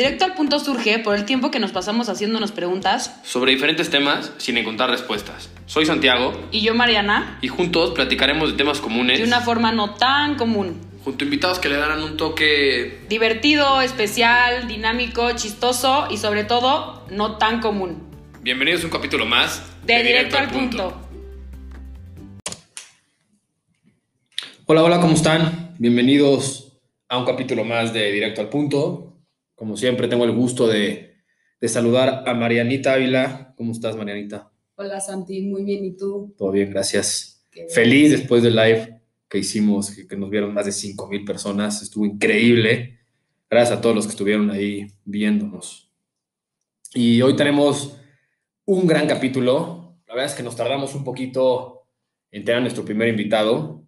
Directo al punto surge por el tiempo que nos pasamos haciéndonos preguntas. Sobre diferentes temas sin encontrar respuestas. Soy Santiago Y yo, Mariana, y juntos platicaremos de temas comunes de una forma no tan común. junto a invitados que le darán un toque Divertido, especial, dinámico, chistoso y sobre todo no tan común. Bienvenidos a un capítulo más De, directo, al punto. Hola, hola, ¿cómo están? Bienvenidos a un capítulo más de Directo al Punto. Como siempre, tengo el gusto de, de saludar a Marianita Ávila. ¿Cómo estás, Marianita? Hola Santi, muy bien, ¿y tú? Todo bien, gracias. Qué Feliz después del live que hicimos, que, que nos vieron más de 5 mil personas. Estuvo increíble. Gracias a todos los que estuvieron ahí viéndonos. Y hoy tenemos un gran capítulo. La verdad es que nos tardamos un poquito en tener a nuestro primer invitado,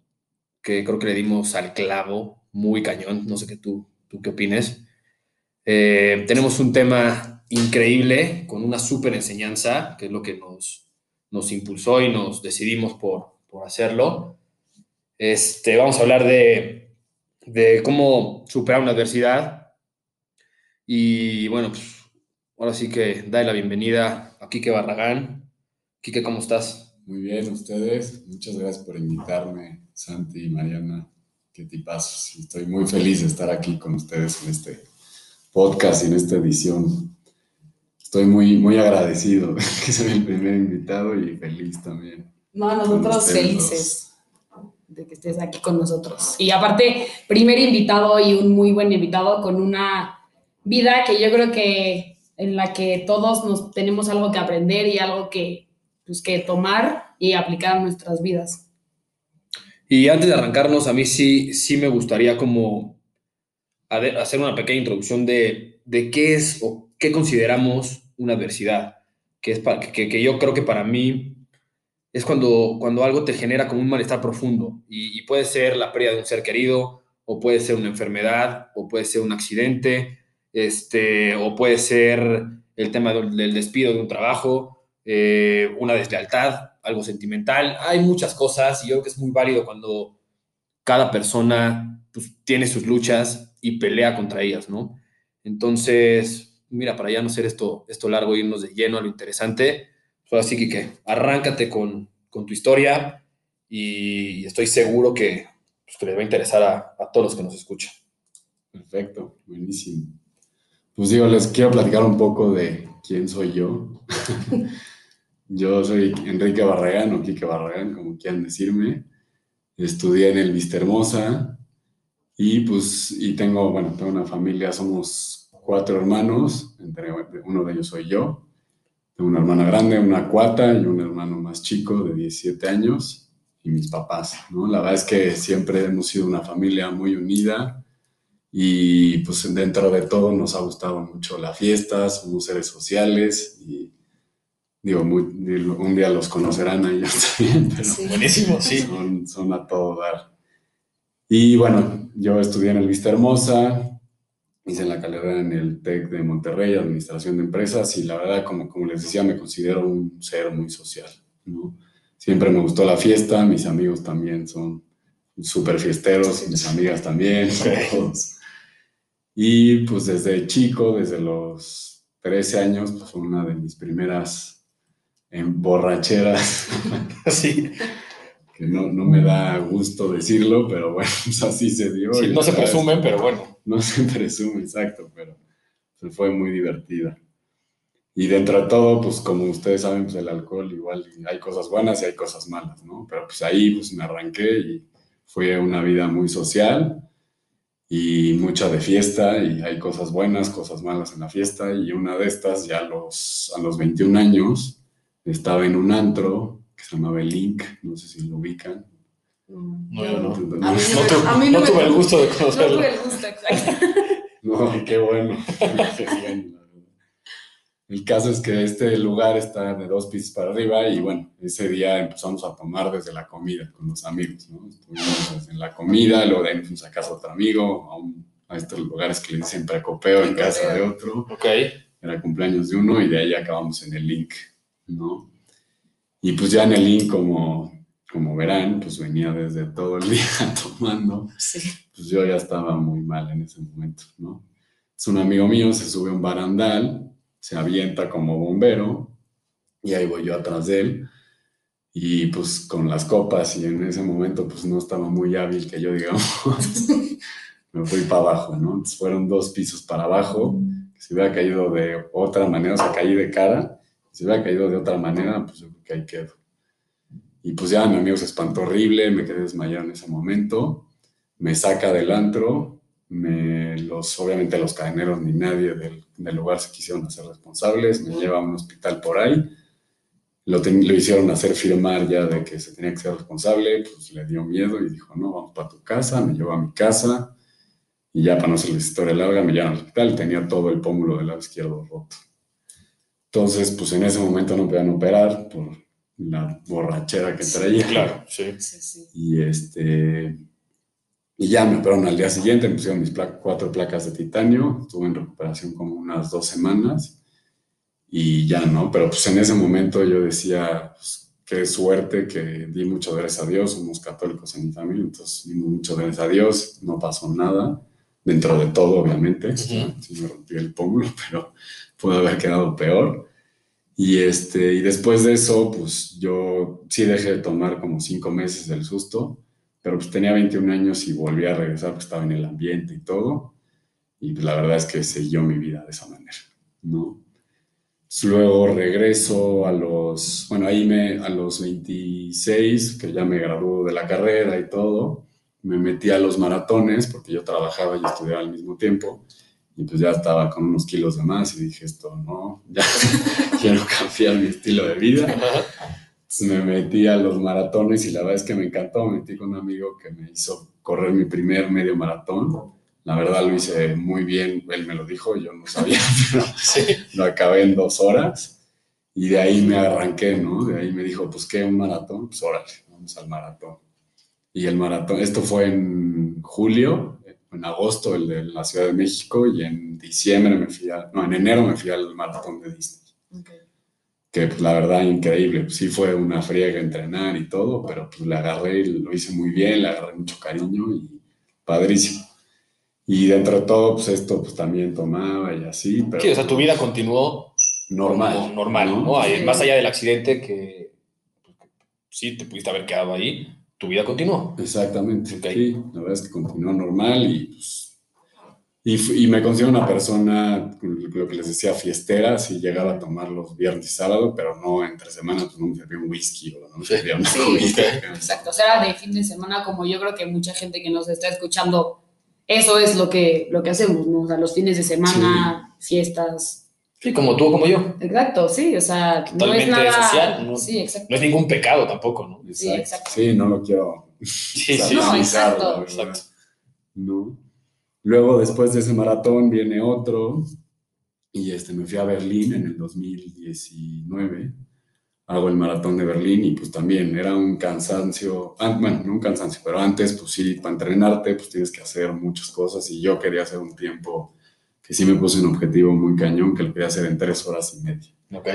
que creo que le dimos al clavo, muy cañón. No sé qué tú, tú qué opines. Eh, tenemos un tema increíble, con una súper enseñanza, que es lo que nos, nos impulsó y nos decidimos por, por hacerlo. Este, vamos a hablar de, de cómo superar una adversidad. Y bueno, pues ahora sí que dale la bienvenida a Quique Barragán. Quique, ¿cómo estás? Muy bien, ustedes. Muchas gracias por invitarme, Santi y Mariana. Qué tipazos. Estoy muy feliz de estar aquí con ustedes en este podcast y en esta edición. Estoy muy, muy agradecido que soy el primer invitado y feliz también. No, nosotros felices de que estés aquí con nosotros. Y aparte, primer invitado y un muy buen invitado con una vida que yo creo que en la que todos nos tenemos algo que aprender y algo que, pues, que tomar y aplicar a nuestras vidas. Y antes de arrancarnos, a mí sí, sí me gustaría como hacer una pequeña introducción de, de qué es o qué consideramos una adversidad, que, es para, que, que yo creo que para mí es cuando, cuando algo te genera como un malestar profundo y, y puede ser la pérdida de un ser querido, o puede ser una enfermedad, o puede ser un accidente, este, o puede ser el tema del, del despido de un trabajo, eh, una deslealtad, algo sentimental. Hay muchas cosas y yo creo que es muy válido cuando cada persona pues, tiene sus luchas y pelea contra ellas, ¿no? Entonces, mira, para ya no ser esto, esto largo, irnos de lleno a lo interesante, pues ahora sí que, arráncate con, con tu historia y estoy seguro que, pues, les va a interesar a, a todos los que nos escuchan. Perfecto, buenísimo. Pues digo, les quiero platicar un poco de quién soy yo. yo soy Enrique Barragán o Quique Barragán, como quieran decirme. Estudié en el Vista Hermosa y pues, y tengo, bueno, tengo una familia, somos cuatro hermanos, entre uno de ellos soy yo. Tengo una hermana grande, una cuata y un hermano más chico de 17 años y mis papás, ¿no? La verdad es que siempre hemos sido una familia muy unida y pues dentro de todo nos ha gustado mucho la fiesta, somos seres sociales y digo, muy- un día los conocerán a ellos también, pero Buenísimo, son, son a todo dar. Y bueno, yo estudié en el Vista Hermosa, hice la carrera en el TEC de Monterrey, Administración de Empresas, y la verdad, como, como les decía, me considero un ser muy social, ¿no? Siempre me gustó la fiesta, mis amigos también son súper fiesteros, y mis amigas también, todos. Y pues desde chico, desde los 13 años, pues fue una de mis primeras em, borracheras Sí, que no, no me da gusto decirlo, pero bueno, pues así se dio. sí, no se presumen, pero bueno. No se presume, exacto, pero pues, fue muy divertida. Y dentro de todo, pues como ustedes saben, pues el alcohol igual hay cosas buenas y hay cosas malas, ¿no? Pero pues ahí pues me arranqué y fue una vida muy social y mucha de fiesta y hay cosas buenas, cosas malas en la fiesta y una de estas ya a los, a los 21 años estaba en un antro que se llamaba El Link, no sé si lo ubican. No, yo no. No, No, me- tu- a mí no me tuve el gusto de No conocerlo. tuve el gusto, exacto. No, qué bueno. El caso es que este lugar está de dos pisos para arriba y bueno, ese día empezamos a tomar desde la comida con los amigos, ¿no? Estuvimos desde la comida, luego de ahí nos fuimos a casa de otro amigo, a, un- a estos lugares que le dicen precopeo en casa de otro. Ok. Era cumpleaños de uno y de ahí acabamos en el link, ¿no? Y pues ya en el link, como, como verán, pues venía desde todo el día tomando Sí. pues yo ya estaba muy mal en ese momento, ¿no? Es un amigo mío, se sube a un barandal, se avienta como bombero y ahí voy yo atrás de él. Y pues con las copas y en ese momento pues no estaba muy hábil que yo digamos, me fui para abajo, ¿no? Entonces fueron dos pisos para abajo, si hubiera caído de otra manera, o sea, caí de cara, si hubiera caído de otra manera, pues yo creo que ahí quedo. Y pues ya mi amigo se espantó horrible, me quedé desmayado en ese momento, me saca del antro, me, los, obviamente los cadeneros ni nadie del, lugar se quisieron hacer responsables, me lleva a un hospital por ahí, lo, hicieron hacer firmar ya de que se tenía que ser responsable, pues le dio miedo y dijo, no, vamos para tu casa, me llevó a mi casa y ya para no hacerles historia larga me llevan al hospital, tenía todo el pómulo del lado izquierdo roto. Entonces, pues en ese momento no podían operar por la borrachera que traía. Claro, sí. Sí, sí. Y este. Y ya me operaron al día siguiente, me pusieron mis pla- cuatro placas de titanio, estuve en recuperación como unas dos semanas y ya no, pero pues en ese momento yo decía, pues, qué suerte que di mucho gracias a Dios, somos católicos en mi familia, entonces dimos mucho gracias a Dios, no pasó nada, dentro de todo obviamente, sí me rompí el pómulo, pero pudo haber quedado peor. Y, este, y después de eso, pues yo sí dejé de tomar como cinco meses del susto, pero pues tenía 21 años y volví a regresar porque estaba en el ambiente y todo. Y pues la verdad es que siguió mi vida de esa manera, ¿no? Pues, Luego regreso a los, bueno, ahí me, a los 26, que ya me graduó de la carrera y todo, me metí a los maratones porque yo trabajaba y estudiaba al mismo tiempo y pues ya estaba con unos kilos de más y dije esto, no, ya quiero cambiar mi estilo de vida. Entonces me metí a los maratones y la verdad es que me encantó. Me metí con un amigo que me hizo correr mi primer medio maratón. La verdad lo hice muy bien, él me lo dijo, yo no sabía, pero Sí. lo acabé en dos horas y de ahí me arranqué, ¿no? De ahí me dijo, pues qué, un maratón, pues órale, vamos al maratón. Y el maratón, esto fue en julio, en agosto el de la Ciudad de México y en diciembre me fui a, no, en enero me fui al maratón de Disney Ok. que pues, la verdad increíble, pues, sí fue una friega entrenar y todo, pero pues le agarré, y lo hice muy bien, le agarré mucho cariño y padrísimo. Y dentro de todo, pues esto pues también tomaba y así, pero Sí, o sea, tu vida continuó normal. normal, ¿no? Ahí, Más allá del accidente que pues, que sí te pudiste haber quedado ahí, tu vida continuó. Exactamente, Ok. sí, la verdad es que continuó normal y pues... Y, y me considero una persona, lo que les decía, fiestera, si llegaba a tomar los viernes y sábado, pero no entre semanas, pues no me servía un whisky o no me Sí. servía una Sí, cubita. Exacto, o sea, de fin de semana, como yo creo que mucha gente que nos está escuchando, eso es lo que, lo que hacemos, ¿no? O sea, los fines de semana, fiestas. Sí, como tú o como yo. Exacto, sí, o sea, no es Totalmente nada. social, ¿no? Sí, exacto. No es ningún pecado tampoco, ¿no? Sí, exacto. Sí, no lo quiero Sí, sí. No, exacto. Exacto. ¿no? Luego, después de ese maratón, viene otro. Y este, me fui a Berlín en el 2019. Hago el maratón de Berlín y pues también era un cansancio. ah, bueno, no un cansancio, pero antes, pues sí, para entrenarte, pues tienes que hacer muchas cosas. Y yo quería hacer un tiempo que sí me puse un objetivo muy cañón, que lo quería hacer en tres horas y media Ok.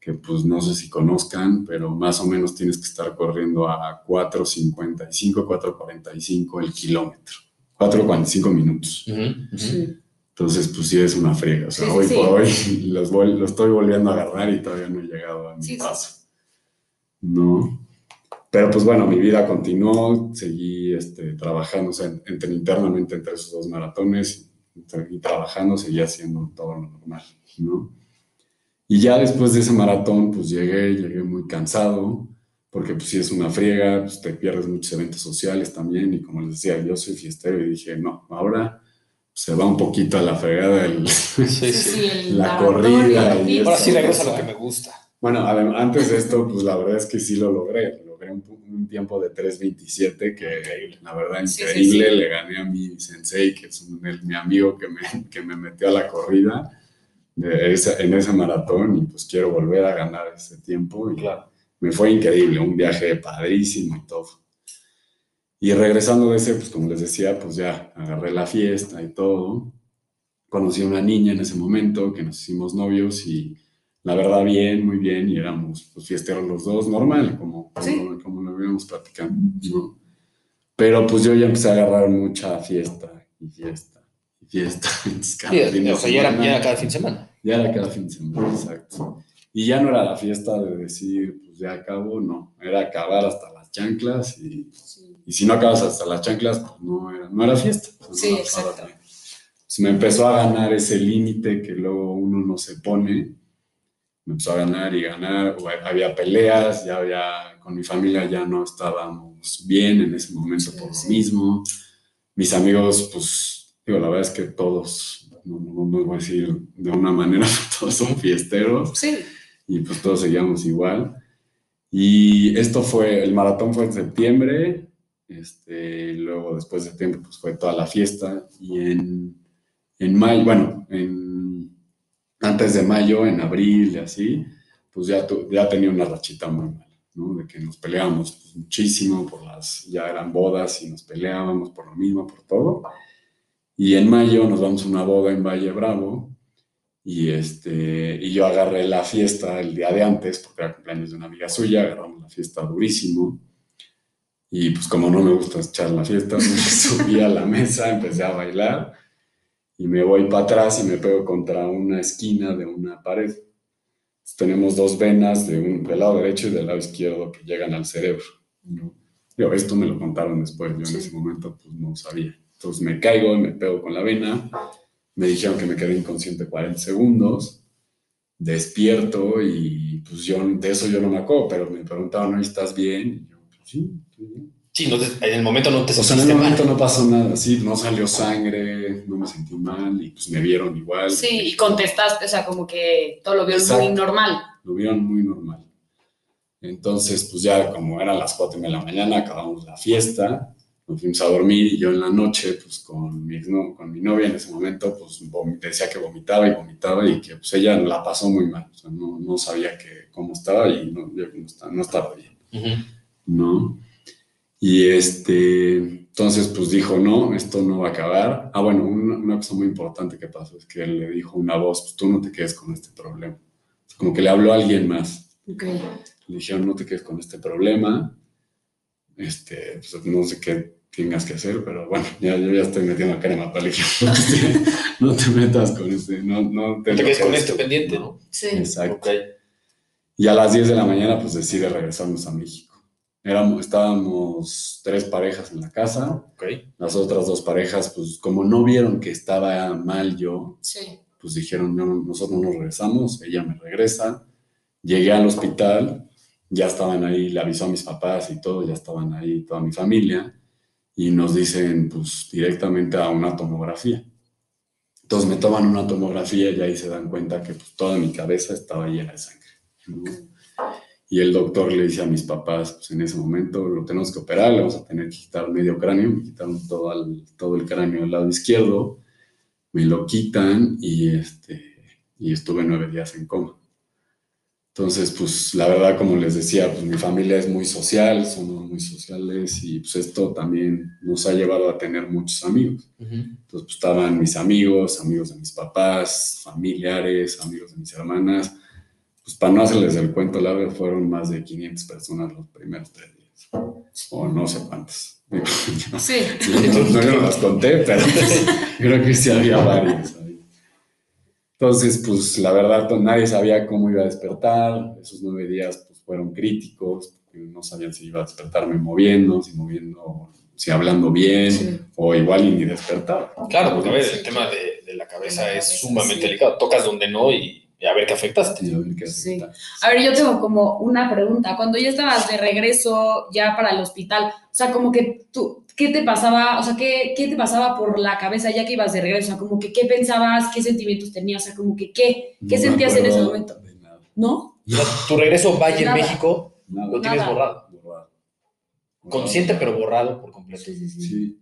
que pues no sé si conozcan, pero más o menos tienes que estar corriendo a 4.55, 4.45 el kilómetro. 4.45 minutos. Ujú, ujú. Sí. Entonces, pues sí es una friega. O sea, Sí, hoy sí. por hoy los lo estoy volviendo a agarrar y todavía no he llegado a mi sí. paso. ¿No? Pero pues bueno, mi vida continuó, seguí este, trabajando, o sea, entre, internamente entre esos dos maratones, seguí trabajando, seguí haciendo todo lo normal, ¿no? Y ya después de ese maratón, pues llegué, llegué muy cansado, porque pues sí es una friega, pues te pierdes muchos eventos sociales también, y como les decía, yo soy fiestero y dije, no, ahora se va un poquito a la fregada el, Sí, Sí, sí. sí, el La corrida y. Ahora sí regresa a lo que me gusta. Bueno, antes de esto, pues la verdad es que sí lo logré. Logré un, un tiempo de 3.27 que la verdad Sí, sí, increíble. sí. Le gané a mi sensei, que es un- el- mi amigo que me, que me metió a la corrida de ese- en ese maratón y pues quiero volver a ganar ese tiempo. Y Claro. me fue increíble, un viaje padrísimo y todo. Y regresando de ese, pues como les decía, pues ya agarré la fiesta y todo. Conocí a una niña en ese momento que nos hicimos novios y la verdad bien, muy bien, y éramos pues fiesteros los dos, normal, como, Sí. como, como lo habíamos platicando. ¿no? Pero pues yo ya empecé a agarrar mucha fiesta y fiesta y fiesta. Cada Sí, fin de o sea, ya era, semana- ya era cada fin de semana. ya era cada fin de semana, exacto. Y ya no era la fiesta de decir, pues ya acabo, no. Era acabar hasta las chanclas y, y si no acabas hasta las chanclas, pues no era, no era fiesta. No Sí, pasabas exacto. Pues me empezó a ganar ese límite que luego uno no se pone. Me empezó a ganar y ganar. o había peleas, ya había, con mi familia ya no estábamos bien en ese momento por lo mismo. Mis amigos, pues, digo, la verdad es que todos, no, no, no voy a decir de una manera, todos son fiesteros Sí. y pues todos seguíamos igual. Y esto fue, el maratón fue en septiembre, este, luego después de septiembre pues fue toda la fiesta y en, en mayo, bueno, en, antes de mayo, en abril y así, pues ya, ya tenía una rachita muy mala, ¿no? De que nos peleábamos pues, muchísimo por las, ya eran bodas y nos peleábamos por lo mismo, por todo. Y en mayo nos vamos a una boda en Valle Bravo y, este, y yo agarré la fiesta el día de antes, porque era cumpleaños de una amiga suya, agarramos la fiesta durísimo. Y pues como no me gusta echar la fiesta, me subí a la mesa, empecé a bailar y me voy para atrás y me pego contra una esquina de una pared. Entonces, tenemos dos venas de un, del lado derecho y del lado izquierdo que llegan al cerebro. ¿no? Digo, esto me lo contaron después, yo en ese momento pues no sabía. Entonces me caigo y me pego con la vena me dijeron que me quedé inconsciente 40 segundos, despierto y pues yo de eso yo no me acuerdo, pero me preguntaban, ¿no estás bien? Y yo, pues sí, estoy bien. Sí, no te- en el momento no te O sea, en sentiste ese mal. momento no pasó nada, sí, no salió sangre, no me sentí mal y pues me vieron igual. Sí, y contestaste, o sea, como que todo lo muy Exacto. normal. Lo vieron muy normal. Entonces, pues ya como eran las 4 de la mañana, acabamos la fiesta, nos fuimos a dormir y yo en la noche, pues con mi, exno- con mi novia en ese momento, pues decía que vomitaba y vomitaba y que pues ella la pasó muy mal, o sea, no, no sabía que, cómo estaba y no, yo no estaba, no estaba bien, Ujú. ¿no? Y este, entonces pues dijo, no, esto no va a acabar. Ah, bueno, una, una cosa muy importante que pasó es que él le dijo una voz, pues tú no te quedes con este problema. Como que le habló a alguien más Ok. le dijeron no te quedes con este problema, este, pues, no sé qué tengas que hacer, pero bueno, ya, yo ya estoy metiendo crema para elegir. No te, no te metas con este, no, no te, No te quedes con este pendiente, ¿no? Sí. Exacto. Y a las 10 de la mañana pues decide regresarnos a México. Éramos, estábamos tres parejas en la casa, Ok. las otras dos parejas pues como no vieron que estaba mal yo, Sí. pues dijeron, "No, no, nosotros nos regresamos, ella me regresa. Llegué al hospital, ya estaban ahí, le avisó a mis papás y todo, ya estaban ahí toda mi familia, y nos dicen, pues, directamente a una tomografía. Entonces me toman una tomografía y ahí se dan cuenta que pues, toda mi cabeza estaba llena de sangre. ¿no? Y el doctor le dice a mis papás, pues en ese momento lo tenemos que operar, le vamos a tener que quitar medio cráneo, me quitaron todo, al- todo el cráneo del lado izquierdo, me lo quitan y, este, y estuve nueve días en coma. Entonces, pues la verdad, como les decía, pues mi familia es muy social, somos muy sociales y pues esto también nos ha llevado a tener muchos amigos. Ujú. Entonces, pues, estaban mis amigos, amigos de mis papás, familiares, amigos de mis hermanas. Pues para no hacerles el cuento largo, fueron más de 500 personas los primeros tres días. O no sé cuántas. Sí. yo no, yo no las conté, pero creo que sí había varios. ahí. Entonces, pues la verdad, pues, nadie sabía cómo iba a despertar. Esos nueve días pues, fueron críticos. porque No sabían si iba a despertarme moviendo, si moviendo, si hablando bien, Sí. o igual y ni despertar. Claro, porque a ver, Sí, el tema de, de la cabeza es sumamente sí. delicado. Tocas donde no y, y a ver qué afectaste. Y a ver qué Sí. A ver, yo tengo como una pregunta. Cuando ya estabas de regreso ya para el hospital, o sea, como que tú, ¿qué te pasaba? O sea, ¿qué, qué te pasaba por la cabeza ya que ibas de regreso? O sea, como que qué pensabas, qué sentimientos tenías, o sea, como que qué, qué No sentías en ese momento, de nada. ¿no? O sea, tu regreso a Valle en Nada. México Nada. lo tienes Nada. borrado. Borrado. Consciente, pero borrado por completo. Sí, sí, sí. Sí.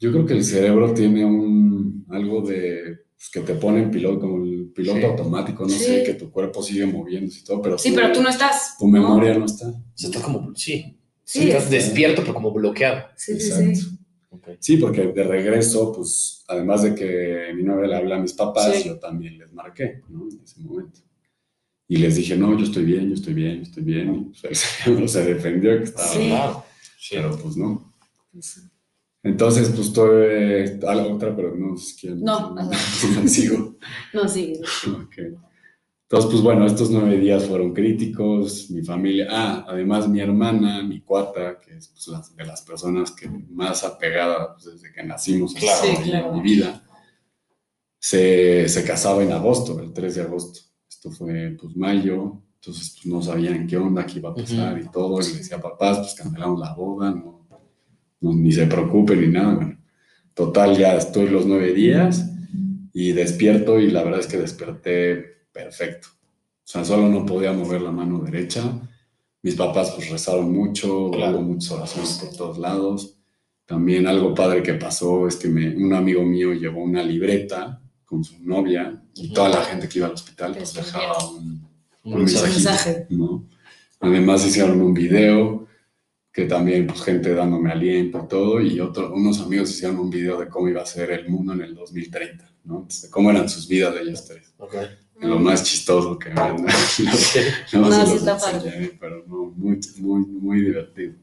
Yo creo que el cerebro tiene un algo de pues, que te pone en piloto, como el piloto Sí. automático, no Sí. sé, que tu cuerpo sigue moviéndose y todo, pero, Sí, pero tú no estás. tu memoria no, está. O sea, estás como, sí, Sí, estás es- despierto, pero como bloqueado. Sí, sí, Exacto. sí. Ok. Sí, porque de regreso, pues, además de que mi novia le habla a mis papás, Sí. yo también les marqué, ¿no? En ese momento. Y les dije, no, yo estoy bien, yo estoy bien, yo estoy bien. Y pues, el cerebro se defendió que estaba Sí. mal, pero pues no. Entonces, pues tuve a la otra, pero no sé quién. No, no, ajá. sigo. No, sí. Ok. Entonces, pues bueno, estos nueve días fueron críticos, mi familia, ah, además mi hermana, mi cuata, que es pues, la- de las personas que más apegada pues, desde que nacimos Claro. Sí, en mi vida, se, se casaba en agosto, el 3 de agosto. Esto fue pues mayo, entonces pues no sabían qué onda, qué iba a pasar y todo, y le decía papás, pues cancelamos la boda, no, no, ni se preocupen ni nada, bueno. Total, ya estoy los nueve días y despierto y la verdad es que desperté perfecto. O sea, solo no podía mover la mano derecha. Mis papás pues rezaron mucho, Claro. hubo muchas oraciones por todos lados. También algo padre que pasó es que me- un amigo mío llevó una libreta con su novia y toda la gente que iba al hospital pues dejaba un, Un un Mensaje. ¿no? Además hicieron un video que también pues gente dándome aliento y todo y otros unos amigos hicieron un video de cómo iba a ser el mundo en el 2030, ¿no? Entonces, de cómo eran sus vidas de ellos tres. Ok. Lo más chistoso que vean. ¿no? No, No, se sí está enseñaré, pero no, muy, muy, muy divertido.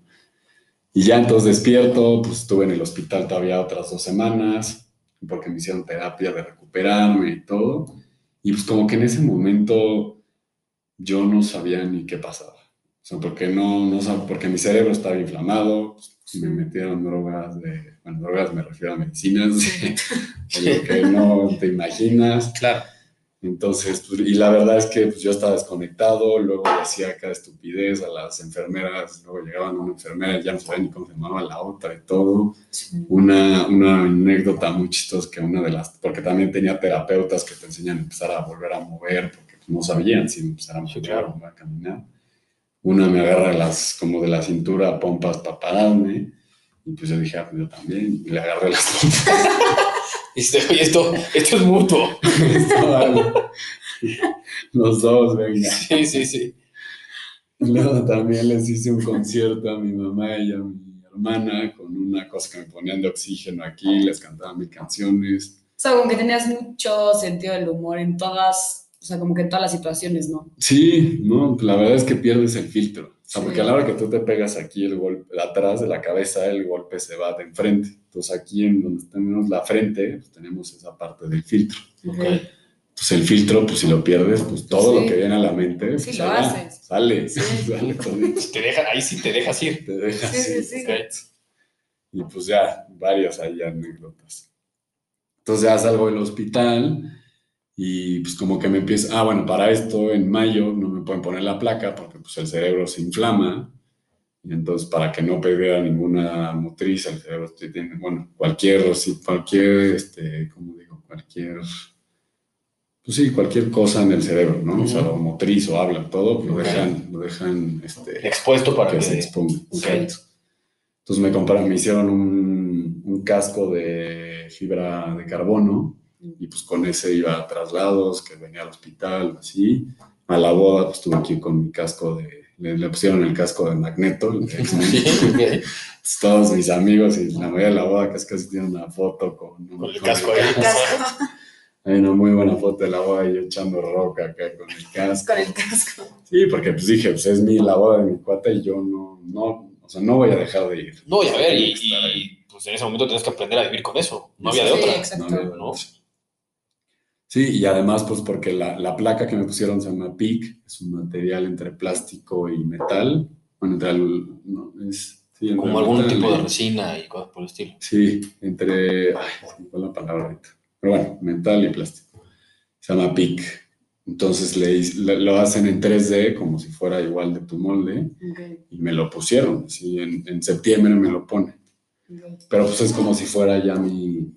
Y ya entonces despierto, pues estuve en el hospital todavía otras dos semanas, porque me hicieron terapia de recuperarme y todo. Y pues como que en ese momento yo no sabía ni qué pasaba. O sea, porque no, no porque mi cerebro estaba inflamado, pues, me metieron drogas de, bueno, drogas me refiero a medicinas, de lo que no te imaginas. Claro. Entonces, pues, y la verdad es que pues, yo estaba desconectado, luego decía cada estupidez a las enfermeras, luego llegaban una enfermera y ya no sabía ni cómo se llamaba la otra y todo. Una, una anécdota muy chistosa que una de las, porque también tenía terapeutas que te enseñan a empezar a volver a mover, porque pues, no sabían si empezar a mover Sí, claro. o a caminar. Una me agarra las, como de la cintura pompas para pararme, y pues yo dije, ah, pues yo también, y le agarré las pompas. Y dice, oye, esto, esto es mutuo. Vale. Los dos, venga. Sí, sí, sí. Luego también les hice un concierto a mi mamá y a mi hermana con una cosa que me ponían de oxígeno aquí, les cantaba mis canciones. O sea, como que tenías mucho sentido del humor en todas, o sea, como que en todas las situaciones, ¿no? Sí, no, la verdad es que pierdes el filtro. O sea, Sí. porque a la hora que tú te pegas aquí el golpe, atrás de la cabeza, el golpe se va de enfrente. Entonces aquí en donde tenemos la frente, pues tenemos esa parte del filtro. Ok. Entonces el filtro, pues si lo pierdes, pues todo Sí. lo que viene a la mente, Sí, pues, lo allá, haces. sale, Sí. sale todito. Te deja, ahí sí te dejas ir. Te deja Sí, así. sí, sí. Ok. Y pues ya, varias ahí anécdotas. Entonces ya salgo del hospital y pues como que me empieza, ah, bueno, para esto en mayo no me pueden poner la placa porque pues el cerebro se inflama y entonces para que no perdiera ninguna motriz, el cerebro tiene, bueno, cualquier, cualquier, este, ¿cómo digo? Cualquier, pues sí, cualquier cosa en el cerebro, ¿no? O sea, Ujú. o motriz o habla, todo, lo dejan, lo dejan, este, Expuesto para que que se exponga. Ok. Exacto. Entonces me compraron, me hicieron un, un casco de fibra de carbono y pues con ese iba a traslados, que venía al hospital, así. A la boda pues tuve que ir con mi casco de, le, le pusieron el casco de magneto. el de. Entonces, todos mis amigos y la mayoría de la boda casi casi tienen una foto con, Con el casco ahí. Hay una muy buena foto de la boda y yo echando roca acá con el casco. Con el casco. Sí, porque pues dije, pues es mi, la boda de mi cuata y yo no, no, o sea, no voy a dejar de ir. No, y a ver, y, pues en ese momento tienes que aprender a vivir con eso. No había de Sí, otra. exacto. No había de ¿no? otra. Sí, y además, pues porque la, la placa que me pusieron se llama PIC, es un material entre plástico y metal. Bueno, entre el, no, es, sí, entre Como algún metal tipo y- de resina y cosas por el estilo. Sí, entre. Ay, se me fue la palabra ahorita. Pero bueno, metal y plástico. Se llama PIC. Entonces le, lo hacen en 3D como si fuera igual de tu molde Ok, y me lo pusieron. Así en, en septiembre me lo ponen. Pero pues es como si fuera ya mi,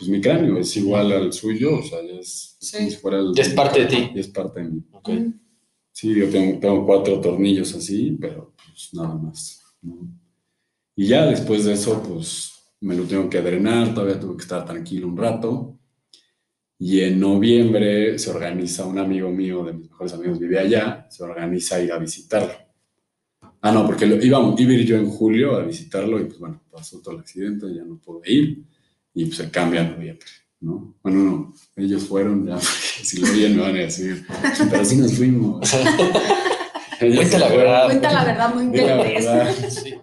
pues mi cráneo, es igual al suyo, o sea, ya es, es Sí. como si fuera el... Ya es parte de ti. Ya es parte de mí. Ok. Sí, yo tengo, tengo cuatro tornillos así, pero pues nada más. ¿no? Y ya después de eso, pues me lo tengo que drenar, todavía tuve que estar tranquilo un rato. Y en noviembre se organiza un amigo mío, de mis mejores amigos, vive allá, se organiza ir a visitarlo. Ah, no, porque lo, iba, iba a ir yo en julio a visitarlo y pues bueno, pasó todo el accidente, ya no pude ir y pues se cambia a noviembre, ¿no? Bueno, no, ellos fueron ya, porque si lo oyen me van a decir, pero sí nos fuimos. Ellos Cuenta la verdad. Cuenta la verdad, muy verdad. Sí.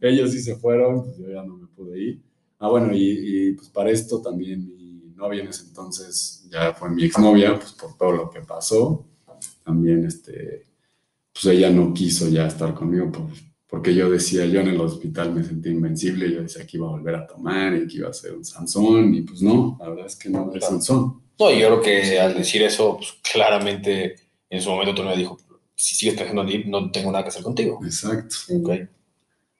Ellos sí se fueron, pues yo ya no me pude ir. Ah, bueno, y, y, pues para esto también mi novia en ese entonces ya fue mi exnovia, pues por todo lo que pasó. También, este, pues ella no quiso ya estar conmigo por- porque yo decía, yo en el hospital me sentí invencible, yo decía que iba a volver a tomar y que iba a ser un Sansón, y pues no, la verdad es que no es. Sansón. No, yo creo que al decir eso, pues claramente en su momento tu novia dijo, si sigues pensando en no tengo nada que hacer contigo. Exacto. Ok,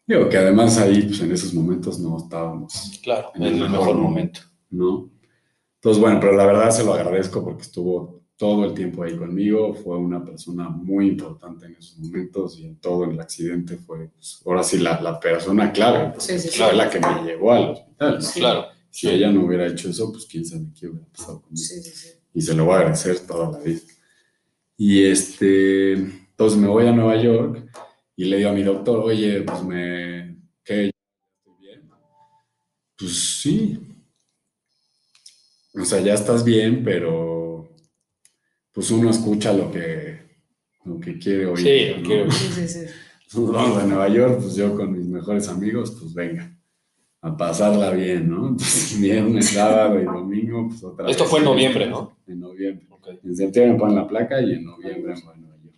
Digo que además ahí, pues en esos momentos no estábamos claro, en el mejor momento. ¿no? Entonces, bueno, pero la verdad se lo agradezco porque estuvo todo el tiempo ahí conmigo, fue una persona muy importante en esos momentos y en todo el accidente fue, pues, ahora sí, la, la persona clave, Sí, sí, sí. la que me llevó al hospital. ¿no? Sí. Claro. Si ella no hubiera hecho eso, pues quién sabe qué hubiera pasado conmigo. Sí, sí, sí. Y se lo voy a agradecer toda la vida. Y este, entonces me voy a Nueva York y le digo a mi doctor, oye, pues me, ¿qué? ¿Estoy bien? Pues sí. O sea, ya estás bien, pero pues uno escucha lo que, lo que quiere oír. Sí, lo ¿no? quiere oír. Sí, sí, sí. Nos vamos a Nueva York, pues yo con mis mejores amigos, pues venga, a pasarla bien, ¿no? Entonces, viernes, sábado y domingo, pues otra Esto vez. fue en noviembre, ¿no? En noviembre. Ok. En septiembre me ponen la placa y en noviembre me voy a Nueva York.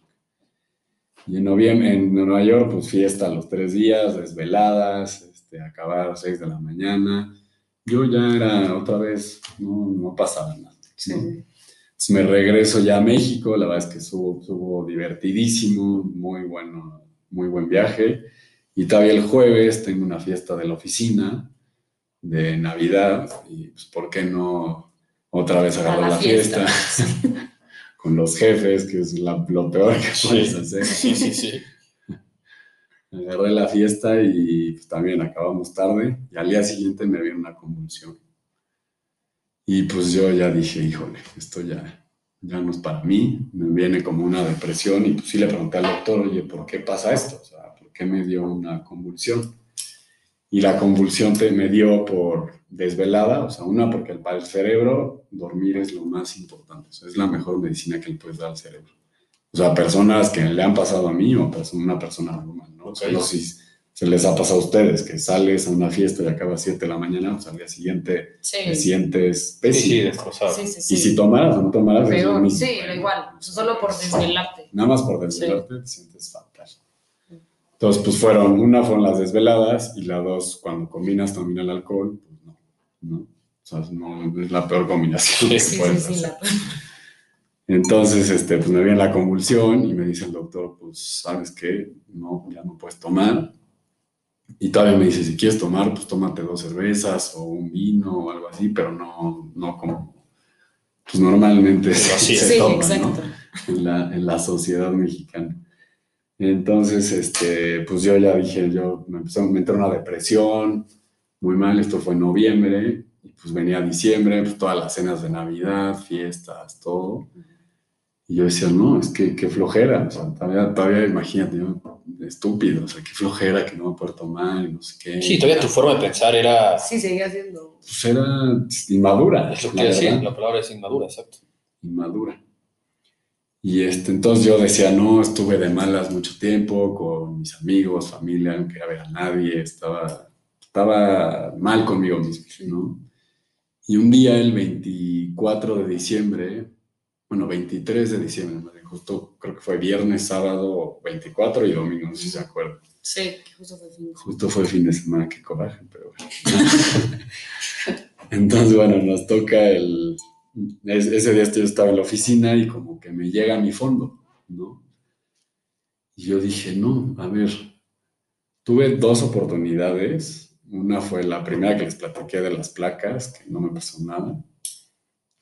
Y en noviembre, en Nueva York, pues fiesta los tres días, desveladas, este, acabar a las seis de la mañana. Yo ya era otra vez, no, no pasaba nada. Sí, ¿no? Entonces me regreso ya a México, la verdad es que estuvo, estuvo divertidísimo, muy bueno, muy buen viaje. Y todavía el jueves tengo una fiesta de la oficina de Navidad y pues ¿por qué no otra vez agarrar la la, fiesta, fiesta. con los jefes, que es la- lo peor que Sí. puedes hacer? Sí, sí, sí. Agarré la fiesta y pues, también acabamos tarde y al día siguiente me vino una convulsión. Y pues yo ya dije, híjole, esto ya, ya no es para mí, me viene como una depresión y pues sí le pregunté al doctor, oye, ¿por qué pasa esto? O sea, ¿por qué me dio una convulsión? Y la convulsión te, me dio por desvelada, o sea, una porque para el cerebro dormir es lo más importante, o sea, es la mejor medicina que le puedes dar al cerebro. O sea, personas que le han pasado a mí o perso- una persona normal, ¿no? O sea, si se les ha pasado a ustedes, que sales a una fiesta y acabas a 7 de la mañana, pues al día siguiente te sientes pésimo. sí, destrozado. sí, sí, sí. Y si tomaras o no tomaras, es lo Peor, mismo. sí, da igual. Solo por desvelarte. Nada más por desvelarte te sientes fatal. Entonces, pues fueron, una fueron las desveladas y la dos, cuando combinas también el alcohol, pues no, ¿no? O sea, no, es la peor combinación que puedes sí. hacer. la- Entonces, este, pues me viene la convulsión y me dice el doctor, pues, ¿sabes qué? No, ya no puedes tomar. Y todavía me dice, si quieres tomar, pues tómate dos cervezas o un vino o algo así, pero no, no como, pues normalmente se, así se Sí, toma, ¿no? en la, en la sociedad mexicana. Entonces, este, pues yo ya dije, yo me empezó, me entró una depresión, muy mal, esto fue en noviembre, y pues venía diciembre, pues todas las cenas de Navidad, fiestas, todo. Y yo decía, no, es que qué flojera, o sea, todavía, todavía imagínate, yo, estúpido, o sea, qué flojera que no a poder tomar y no sé qué. Sí, todavía tu forma de pensar era. Sí, seguía siendo. Pues era inmadura, Es lo que decía, la palabra es inmadura, exacto. inmadura. Y este, entonces yo decía, no, estuve de malas mucho tiempo con mis amigos, familia, no quería ver a nadie, estaba, estaba mal conmigo mismo, ¿no? Y un día, el 24 de diciembre, bueno, 23 de diciembre, justo creo que fue viernes, sábado, 24 y domingo, no sé si se acuerdan. Sí, que justo fue fin. Justo fue fin de semana, qué coraje, pero bueno. Entonces, bueno, nos toca el... es- Ese día yo estaba en la oficina y como que me llega mi fondo, ¿no? Y yo dije, no, a ver, tuve dos oportunidades. Una fue la primera que les platiqué de las placas, que no me pasó nada.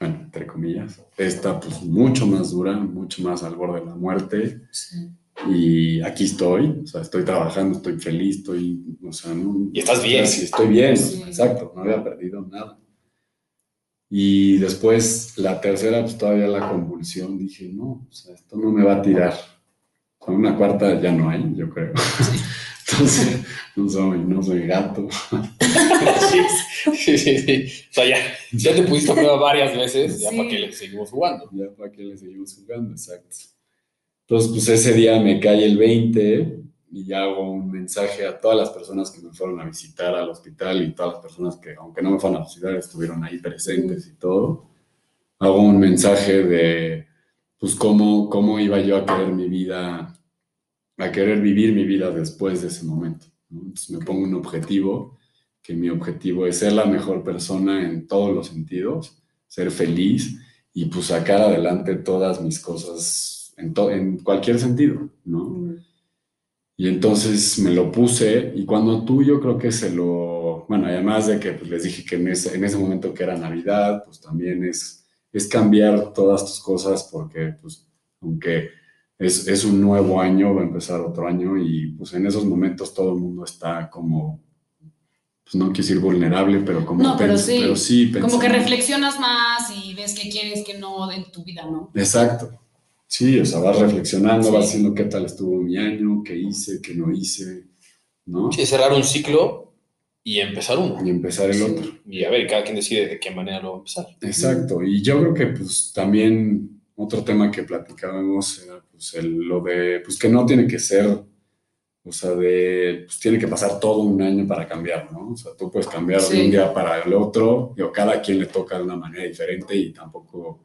Bueno, entre comillas. Esta, pues, mucho más dura, mucho más al borde de la muerte Sí. y aquí estoy, o sea, estoy trabajando, estoy feliz, estoy, o sea, no, Y estás bien. Sí, estoy bien, Sí. exacto, no había perdido nada. Y después, la tercera, pues todavía la convulsión, dije, no, o sea, esto no me va a tirar. O sea, una cuarta ya no hay, yo creo. Entonces, no soy, no soy gato. Sí, sí, sí, sí. O sea, ya, ya te pusiste a prueba varias veces, ya Sí. para que le seguimos jugando. Ya para qué le seguimos jugando, exacto. Entonces, pues ese día me cae el 20 y hago un mensaje a todas las personas que me fueron a visitar al hospital y todas las personas que, aunque no me fueron a visitar, estuvieron ahí presentes y todo. Hago un mensaje de, pues, cómo, cómo iba yo a querer mi vida, a querer vivir mi vida después de ese momento. ¿no? Entonces me pongo un objetivo, que mi objetivo es ser la mejor persona en todos los sentidos, ser feliz y pues sacar adelante todas mis cosas en, to- en cualquier sentido, ¿no? Y entonces me lo puse y cuando tú yo creo que se lo, bueno, además de que pues, les dije que en ese, en ese momento que era Navidad, pues también es, es cambiar todas tus cosas porque pues aunque es, es un nuevo año, va a empezar otro año y pues en esos momentos todo el mundo está como, pues no quiero decir vulnerable, pero como No, pero sí, pero sí Como que reflexionas más y ves qué quieres, que no en tu vida, ¿no? Exacto. Sí, o sea, vas reflexionando, Sí. vas haciendo qué tal estuvo mi año, qué hice, qué no hice, ¿no? Sí, cerrar un ciclo y empezar uno. Y empezar el Sí. otro. Y a ver, cada quien decide de qué manera lo va a empezar. Exacto. Y yo creo que pues también otro tema que platicábamos era pues el- lo de, pues que no tiene que ser, o sea, de, pues tiene que pasar todo un año para cambiar, ¿no? O sea, tú puedes cambiar de Sí. un día para el otro, digo, cada quien le toca de una manera diferente y tampoco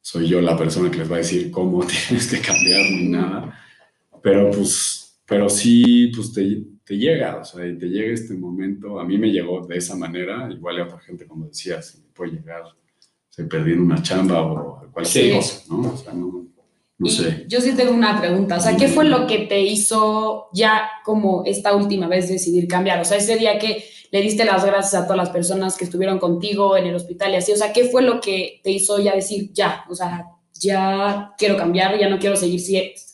soy yo la persona que les va a decir cómo tienes que cambiar ni nada, pero pues, pero sí, pues te, te llega, o sea, y te llega este momento, a mí me llegó de esa manera, igual a otra gente, como decías, puede llegar, se perdiendo una chamba o cualquier Sí. cosa, ¿no? O sea, no, no Y sé. Yo sí tengo una pregunta, o sea, ¿qué fue lo que te hizo ya como esta última vez decidir cambiar? O sea, ese día que le diste las gracias a todas las personas que estuvieron contigo en el hospital y así, o sea, ¿qué fue lo que te hizo ya decir, ya, o sea, ya quiero cambiar, ya no quiero seguir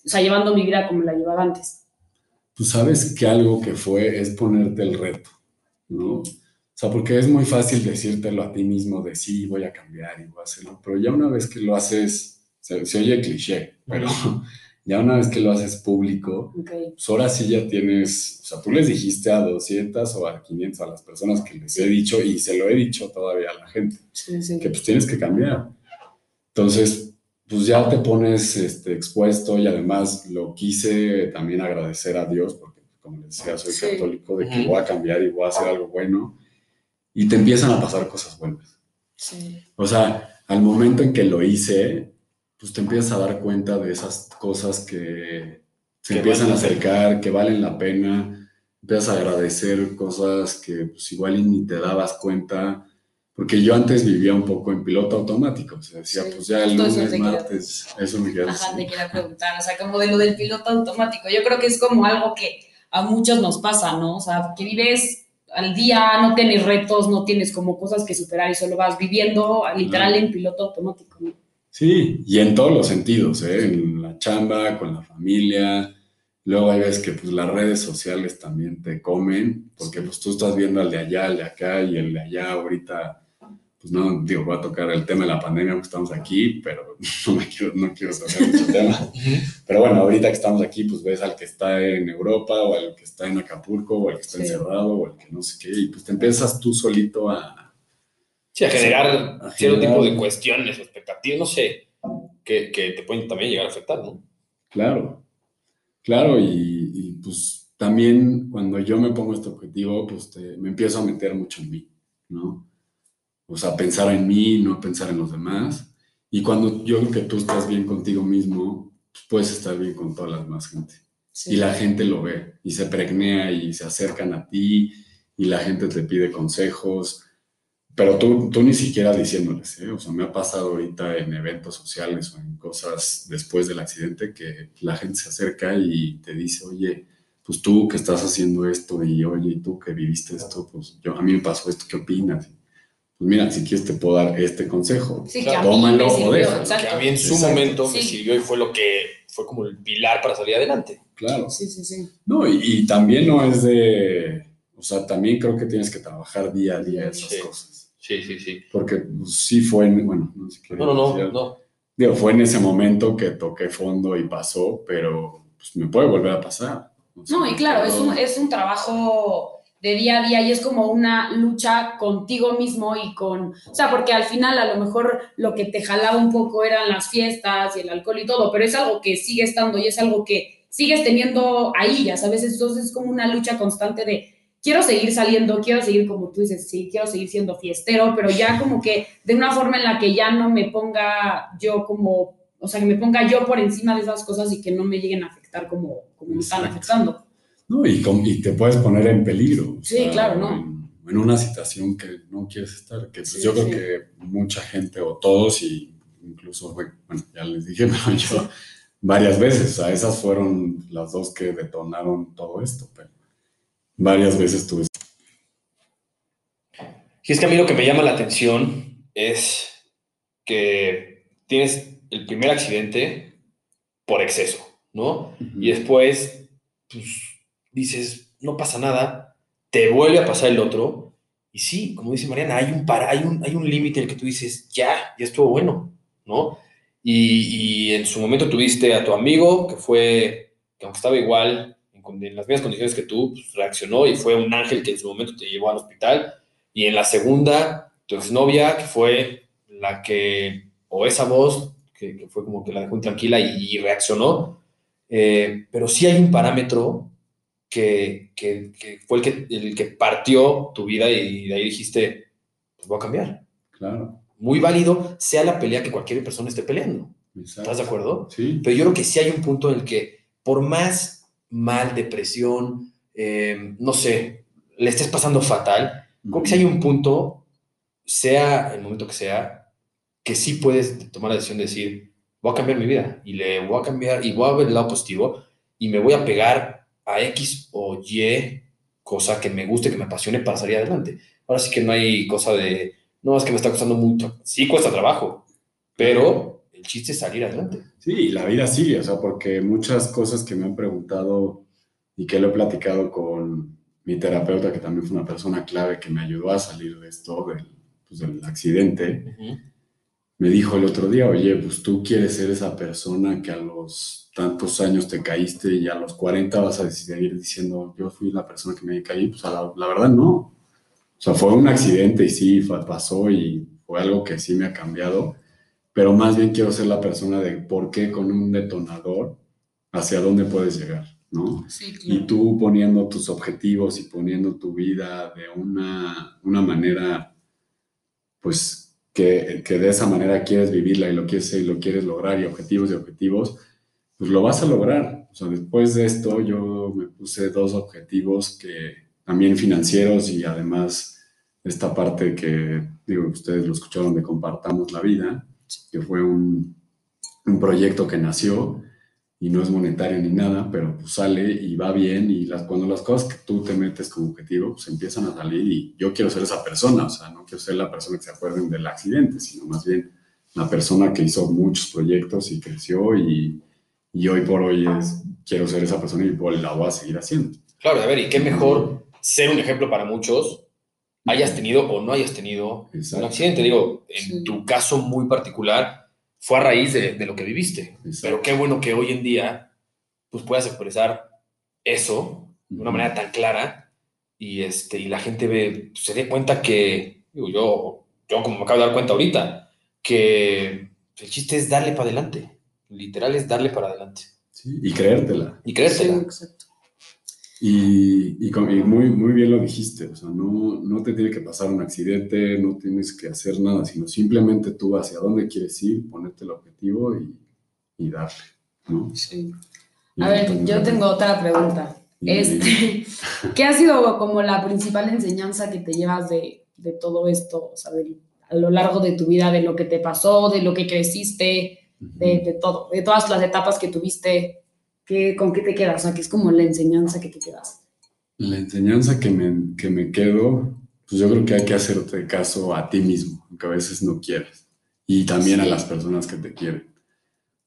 o sea, llevando mi vida como la llevaba antes? Tú sabes que algo que fue es ponerte el reto, ¿no? O sea, porque es muy fácil decírtelo a ti mismo de sí, voy a cambiar y voy a hacerlo, pero ya una vez que lo haces, se, se oye cliché, pero ya una vez que lo haces público, Ok, pues ahora sí ya tienes, o sea, tú les dijiste a 200 o a 500 a las personas que les he dicho y se lo he dicho todavía a la gente, sí, sí. que pues tienes que cambiar. Entonces, pues ya te pones este, expuesto y además lo quise también agradecer a Dios, porque como les decía, soy Sí. católico, de que voy a cambiar y voy a hacer algo bueno y te empiezan a pasar cosas buenas. Sí. O sea, al momento en que lo hice, pues te empiezas a dar cuenta de esas cosas que se Que empiezan a acercar, que valen la pena, empiezas a agradecer cosas que pues igual ni te dabas cuenta, porque yo antes vivía un poco en piloto automático, o sea, decía, Sí, pues ya el lunes, martes, eso me quería Ajá, te quería preguntar, o sea, como de lo del piloto automático. Yo creo que es como algo que a muchos nos pasa, ¿no? O sea, que vives al día, no tienes retos, no tienes como cosas que superar y solo vas viviendo literal en piloto automático, ¿no? Sí, y en todos los sentidos, ¿eh? En la chamba, con la familia. Luego hay veces que pues, las redes sociales también te comen, porque pues tú estás viendo al de allá, al de acá, y el de allá ahorita, pues no, digo, voy a tocar el tema de la pandemia porque estamos aquí, pero no, me quiero, no quiero tocar mucho tema. Pero bueno, ahorita que estamos aquí, pues ves al que está en Europa, o al que está en Acapulco, o al que está Sí. encerrado, o al que no sé qué, y pues te empiezas tú solito a... Sí, a generar A cierto generar- tipo de cuestiones, expectativas, no sé, que, que te pueden también llegar a afectar, ¿no? Claro, claro, y, y, pues también cuando yo me pongo este objetivo, pues te- me empiezo a meter mucho en mí, ¿no? O sea, pensar en mí, no pensar en los demás. Y cuando yo creo que tú estás bien contigo mismo, pues puedes estar bien con toda la demás gente. Sí. Y la gente lo ve y se pregnea y se acercan a ti y la gente te pide consejos, pero tú, tú ni siquiera diciéndoles, ¿eh? O sea, me ha pasado ahorita en eventos sociales o en cosas después del accidente que la gente se acerca y te dice, oye, pues tú que estás haciendo esto y oye, y tú que viviste esto, pues yo, a mí me pasó esto, ¿qué opinas? Pues mira, si quieres te puedo dar este consejo. Sí, que Tómalo o déjalo. Que a mí en su Exacto. momento me sirvió y fue lo que fue como el pilar para salir adelante. Claro. Sí, sí, sí. No, y, y también no es de, o sea, también creo que tienes que trabajar día a día esas Sí. cosas. Sí, sí, sí. Porque pues, sí fue, en, bueno, no sé qué No, no, no, no. Digo, fue en ese momento que toqué fondo y pasó, pero pues, me puede volver a pasar. O sea, No, y claro, es un, es un trabajo de día a día y es como una lucha contigo mismo y con, o sea, porque al final a lo mejor lo que te jalaba un poco eran las fiestas y el alcohol y todo, pero es algo que sigue estando y es algo que sigues teniendo ahí, ya sabes, entonces es como una lucha constante de quiero seguir saliendo, quiero seguir como tú dices, sí, quiero seguir siendo fiestero, pero ya como que de una forma en la que ya no me ponga yo como, o sea, que me ponga yo por encima de esas cosas y que no me lleguen a afectar como, como me están afectando. No, y, com- y te puedes poner en peligro. Sí, claro, ¿no? En, en una situación que no quieres estar, que pues, Sí, yo creo sí. que mucha gente, o todos, y incluso, bueno, ya les dije, pero yo varias veces, o sea, esas fueron las dos que detonaron todo esto, pero varias veces tuve Y es que a mí lo que me llama la atención es que tienes el primer accidente por exceso, ¿no? Y después, pues, dices, no pasa nada, te vuelve a pasar el otro, y sí, como dice Mariana, hay un, para, hay un, hay un límite en el que tú dices, ya, ya estuvo bueno, ¿no? Y, y en su momento tuviste a tu amigo, que fue, que aunque estaba igual, en, las mismas condiciones que tú, pues, reaccionó y fue un ángel que en su momento te llevó al hospital. Y en la segunda, tu exnovia, que fue la que, o esa voz, que, que fue como que la dejó intranquila y, y reaccionó. Eh, pero sí hay un parámetro que, que- que fue el que, el que partió tu vida y de ahí dijiste, pues voy a cambiar. Claro, Muy válido, sea la pelea que cualquier persona esté peleando. exacto. ¿Estás de acuerdo? Sí, Pero yo creo que sí hay un punto en el que, por más mal, depresión, eh, no sé, le estés pasando fatal, creo que sí hay un punto, sea el momento que sea, que sí puedes tomar la decisión de decir, voy a cambiar mi vida y le voy a cambiar y voy a ver el lado positivo y me voy a pegar a X o Y cosa que me guste, que me apasione para salir adelante. Ahora sí que no hay cosa de, no, es que me está costando mucho. Sí cuesta trabajo, pero el chiste es salir adelante. Sí, la vida sigue, o sea, porque muchas cosas que me han preguntado y que lo he platicado con mi terapeuta, que también fue una persona clave que me ayudó a salir de esto, del, pues, del accidente, me dijo el otro día, oye, pues tú quieres ser esa persona que a los tantos años te caíste y a los 40 vas a seguir diciendo, yo fui la persona que me caí, pues la, la verdad no. O sea, fue un accidente y sí, pasó y fue algo que sí me ha cambiado, pero más bien quiero ser la persona de por qué con un detonador, hacia dónde puedes llegar, ¿no? Sí, Y tú poniendo tus objetivos y poniendo tu vida de una, una manera, pues, que, que de esa manera quieres vivirla y lo quieres y lo quieres lograr y objetivos y objetivos, pues lo vas a lograr. O sea, después de esto yo me puse dos objetivos que también financieros y además esta parte que, digo, ustedes lo escucharon de Compartamos la Vida, que fue un, un proyecto que nació y no es monetario ni nada, pero pues sale y va bien y las, cuando las cosas que tú te metes como objetivo pues empiezan a salir y yo quiero ser esa persona, o sea, no quiero ser la persona que se acuerden del accidente, sino más bien la persona que hizo muchos proyectos y creció y, y hoy por hoy es, quiero ser esa persona y pues, la voy a seguir haciendo. Claro, a ver, y qué mejor ser un ejemplo para muchos, hayas tenido o no hayas tenido Exacto. un accidente. Digo, en Sí. tu caso muy particular, fue a raíz de, de lo que viviste. Exacto. Pero qué bueno que hoy en día pues, puedas expresar eso de una manera tan clara y, este, y la gente ve, se dé cuenta que, digo, yo, yo como me acabo de dar cuenta ahorita, que el chiste es darle para adelante. Literal es darle para adelante. Sí, y creértela. Y creértela. exacto. Y, y, con- y muy, muy bien lo dijiste, o sea, no, no te tiene que pasar un accidente, no tienes que hacer nada, sino simplemente tú hacia dónde quieres ir, ponerte el objetivo y, y darle, ¿no? Sí. A ver, yo tengo otra pregunta. Este, ¿Qué ha sido como la principal enseñanza que te llevas de, de todo esto? O sea, del- a lo largo de tu vida, de lo que te pasó, de lo que creciste, de, de todo, de todas las etapas que tuviste, ¿qué, ¿con qué te quedas? O sea, ¿qué es como la enseñanza que te quedas? La enseñanza que me, que me quedo, pues yo creo que hay que hacerte caso a ti mismo, aunque a veces no quieras, y también a Sí. las personas que te quieren,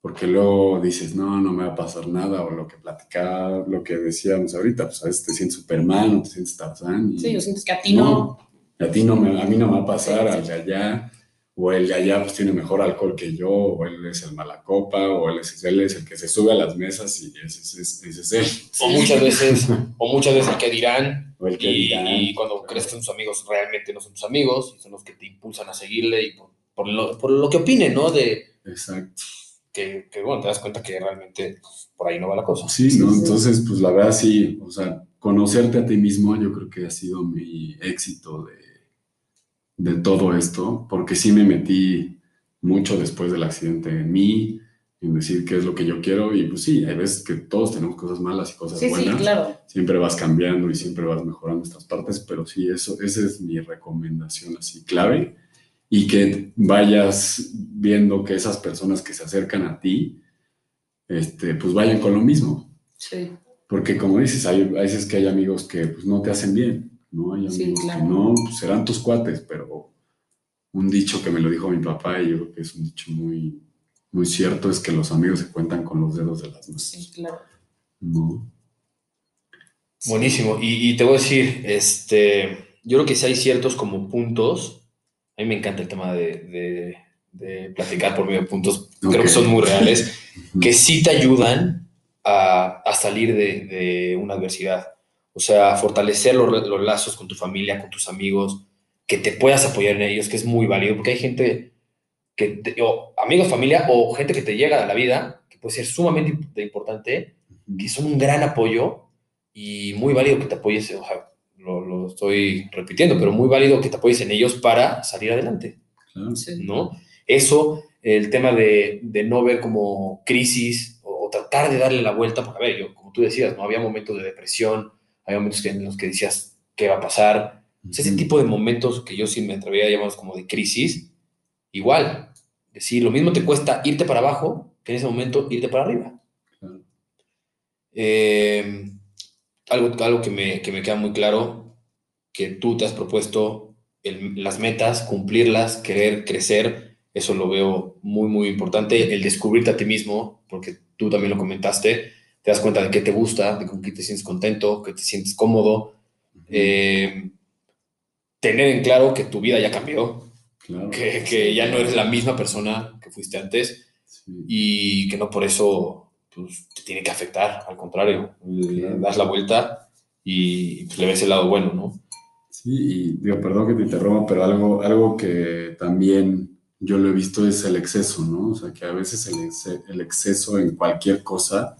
porque luego dices, no, no me va a pasar nada, o lo que platicaba, lo que decíamos ahorita, pues a veces te sientes Superman o te sientes Tarzán. y- Sí, yo siento que a ti no. a ti no me, a mí no me va a pasar, al de allá, o el de allá pues tiene mejor alcohol que yo, o él es el malacopa, o él es, él es el que se sube a las mesas y ese, es- ese es él. O muchas veces, o muchas veces el que dirán, O el que y, dirán. y cuando crees que son tus amigos, realmente no son tus amigos, y son los que te impulsan a seguirle y por, por lo, por lo que opinen, ¿no? De, Exacto. que, que, bueno, te das cuenta que realmente pues, por ahí no va la cosa. Sí, ¿no? Entonces, pues la verdad sí, o sea, conocerte a ti mismo yo creo que ha sido mi éxito de, de todo esto, porque sí me metí mucho después del accidente en mí, en decir qué es lo que yo quiero y pues sí, hay veces que todos tenemos cosas malas y cosas Sí, buenas. sí, claro. Siempre vas cambiando y siempre vas mejorando estas partes, pero sí, eso, esa es mi recomendación así clave y que vayas viendo que esas personas que se acercan a ti, este, pues vayan con lo mismo. Sí. Porque como dices, hay, hay veces que hay amigos que pues, no te hacen bien, ¿no? Hay Sí, amigos claro. que no, pues, serán tus cuates, pero un dicho que me lo dijo mi papá y yo creo que es un dicho muy, muy cierto, es que los amigos se cuentan con los dedos de las manos. Sí, claro. ¿no? Buenísimo. Y, y te voy a decir, este, yo creo que sí hay ciertos como puntos. A mí me encanta el tema de, de- de platicar por medio de puntos. Creo que son muy reales, que sí te ayudan a, a salir de, de una adversidad. O sea, fortalecer los, los lazos con tu familia, con tus amigos, que te puedas apoyar en ellos, que es muy válido, porque hay gente que, te- o amigos, familia, o gente que te llega a la vida, que puede ser sumamente imp- importante, que son un gran apoyo y muy válido que te apoyes, o sea, lo, lo estoy repitiendo, pero muy válido que te apoyes en ellos para salir adelante, Claro. Sí. ¿no? Eso, el tema de, de no ver como crisis o, o tratar de darle la vuelta, porque a ver, yo, como tú decías, ¿no? Había momentos de depresión, había momentos en los que decías, ¿qué va a pasar? O sea, ese tipo de momentos que yo sí me atrevería a llamarlos como de crisis, igual, decir, lo mismo te cuesta irte para abajo que en ese momento irte para arriba. Eh, algo algo que, me, que me queda muy claro, que tú te has propuesto el- las metas, cumplirlas, querer crecer, eso lo veo muy, muy importante. El descubrirte a ti mismo, porque tú también lo comentaste, te das cuenta de qué te gusta, de con qué te sientes contento, que te sientes cómodo. Eh, tener en claro que tu vida ya cambió, Claro. que, que ya no eres la misma persona que fuiste antes Sí. y que no por eso pues, te tiene que afectar, al contrario, le Claro. das la vuelta y pues, le ves el lado bueno, ¿no? Sí, y digo, perdón que te interrumpa, pero algo, algo que también yo lo he visto es el exceso, ¿no? O sea, que a veces el, exce- el exceso en cualquier cosa,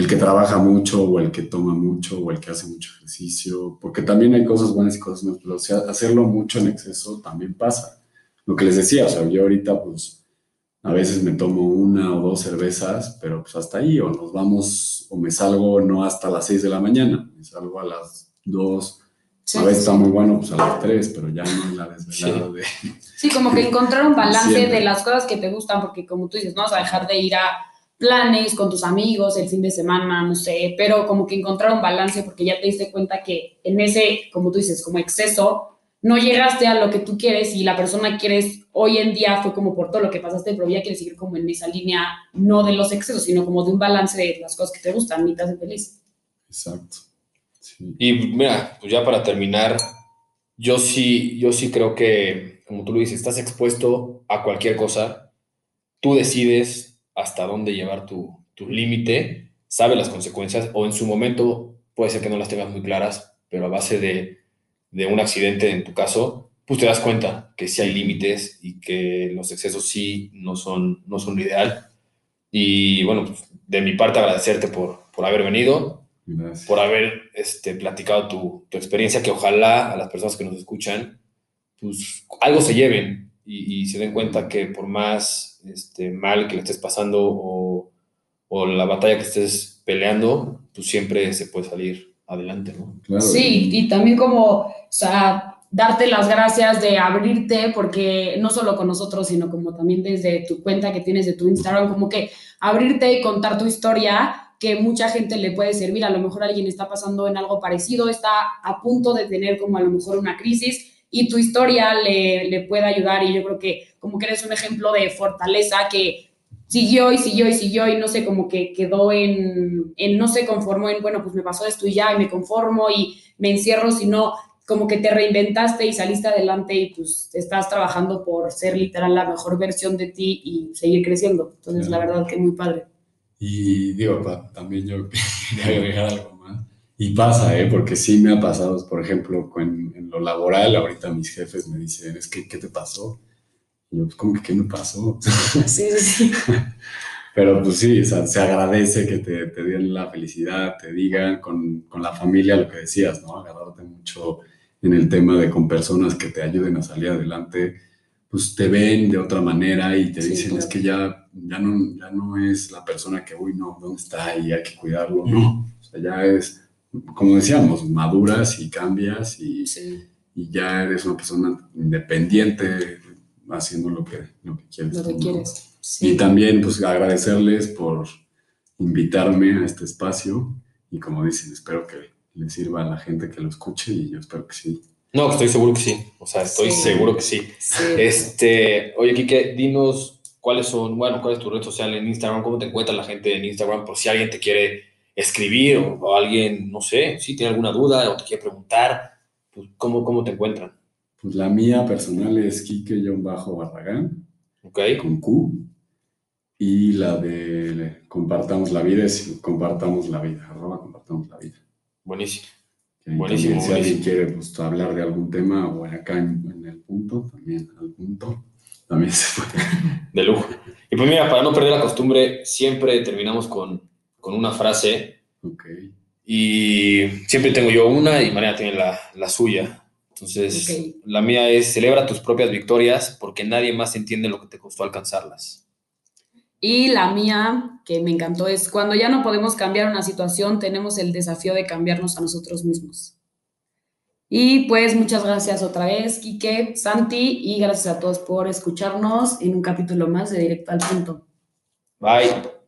el que trabaja mucho o el que toma mucho o el que hace mucho ejercicio, porque también hay cosas buenas y cosas malas, pero o sea, hacerlo mucho en exceso también pasa. Lo que les decía, o sea, yo ahorita pues a veces me tomo una o dos cervezas, pero pues hasta ahí, o nos vamos, o me salgo no hasta las 6 de la mañana, me salgo a las 2, Sí, a veces sí, está muy bueno pues a las 3, pero ya no la desvelada de... Sí, como que encontrar un balance de las cosas que te gustan, porque como tú dices, no vas a dejar de ir a planes con tus amigos el fin de semana, no sé, pero como que encontrar un balance porque ya te diste cuenta que en ese, como tú dices, como exceso, no llegaste a lo que tú quieres y la persona que quieres hoy en día fue como por todo lo que pasaste, pero ya quieres seguir como en esa línea, no de los excesos, sino como de un balance de las cosas que te gustan y te hacen feliz. Exacto. Sí. Y mira, pues ya para terminar, yo sí, yo sí creo que, como tú lo dices, estás expuesto a cualquier cosa, tú decides hasta dónde llevar tu, tu límite, sabes las consecuencias, o en su momento puede ser que no las tengas muy claras, pero a base de, de un accidente en tu caso, pues te das cuenta que sí hay límites y que los excesos sí no son, no son lo ideal. Y bueno, pues, de mi parte agradecerte por, por haber venido, Gracias. por haber este, platicado tu, tu experiencia, que ojalá a las personas que nos escuchan, pues algo se lleven y, y se den cuenta que por más este, mal que le estés pasando o, o la batalla que estés peleando, pues siempre se puede salir adelante, ¿no? Claro, Sí, y también como, o sea, darte las gracias de abrirte, porque no solo con nosotros, sino como también desde tu cuenta que tienes de tu Instagram, como que abrirte y contar tu historia, que mucha gente le puede servir. A lo mejor alguien está pasando en algo parecido, está a punto de tener como a lo mejor una crisis y tu historia le, le puede ayudar. Y yo creo que como que eres un ejemplo de fortaleza que siguió y siguió y siguió y no sé, como que quedó en, en, no se conformó en, bueno, pues me pasó esto y ya, y me conformo y me encierro, sino como que te reinventaste y saliste adelante y pues estás trabajando por ser literal la mejor versión de ti y seguir creciendo. Entonces, la verdad que muy padre. Y digo, pa- también yo quería agregar algo. Y pasa, ¿eh? Porque sí me ha pasado, por ejemplo, con, en lo laboral, ahorita mis jefes me dicen, es que, ¿qué te pasó? Y yo, pues, ¿cómo que qué me pasó? Sí, sí, sí. Pero pues sí, o sea, se agradece que te, te den la felicidad, te digan con, con, la familia lo que decías, ¿no? Agarrarte mucho en el tema de con personas que te ayuden a salir adelante, pues te ven de otra manera y te Sí, dicen, claro. es que ya, ya, no, ya no es la persona que, uy, no, ¿dónde está? Y hay que cuidarlo, no. O sea, ya es, como decíamos, maduras y cambias y, Sí, y ya eres una persona independiente haciendo lo que, lo que quieres. lo que ¿no? quieres. Y también pues agradecerles por invitarme a este espacio y como dicen, espero que les sirva a la gente que lo escuche y yo espero que sí. No, estoy seguro que sí. O sea, estoy Sí. seguro que sí. Sí. Este, oye, Kike, dinos cuáles son, bueno, cuál es tu red social en Instagram, cómo te encuentra la gente en Instagram, por si alguien te quiere escribir o, o alguien, no sé, si tiene alguna duda o te quiere preguntar, pues, ¿cómo, cómo te encuentran? Pues la mía personal es Kike-Barragán ¿Ok? con Q y la de Compartamos la vida es Compartamos la vida, arroba Compartamos la vida. Buenísimo. Que Buenísimo, también, si alguien buenísimo. quiere pues, hablar de algún tema o acá en, en el punto, también al punto, también se puede. De lujo. Y pues mira, para no perder la costumbre, siempre terminamos con, con una frase Ok. y siempre tengo yo una y María tiene la, la suya. Entonces, la mía es celebra tus propias victorias porque nadie más entiende lo que te costó alcanzarlas. Y la mía, que me encantó, es cuando ya no podemos cambiar una situación, tenemos el desafío de cambiarnos a nosotros mismos. Y pues muchas gracias otra vez, Quique, Santi, y gracias a todos por escucharnos en un capítulo más de Directo al Punto. Bye.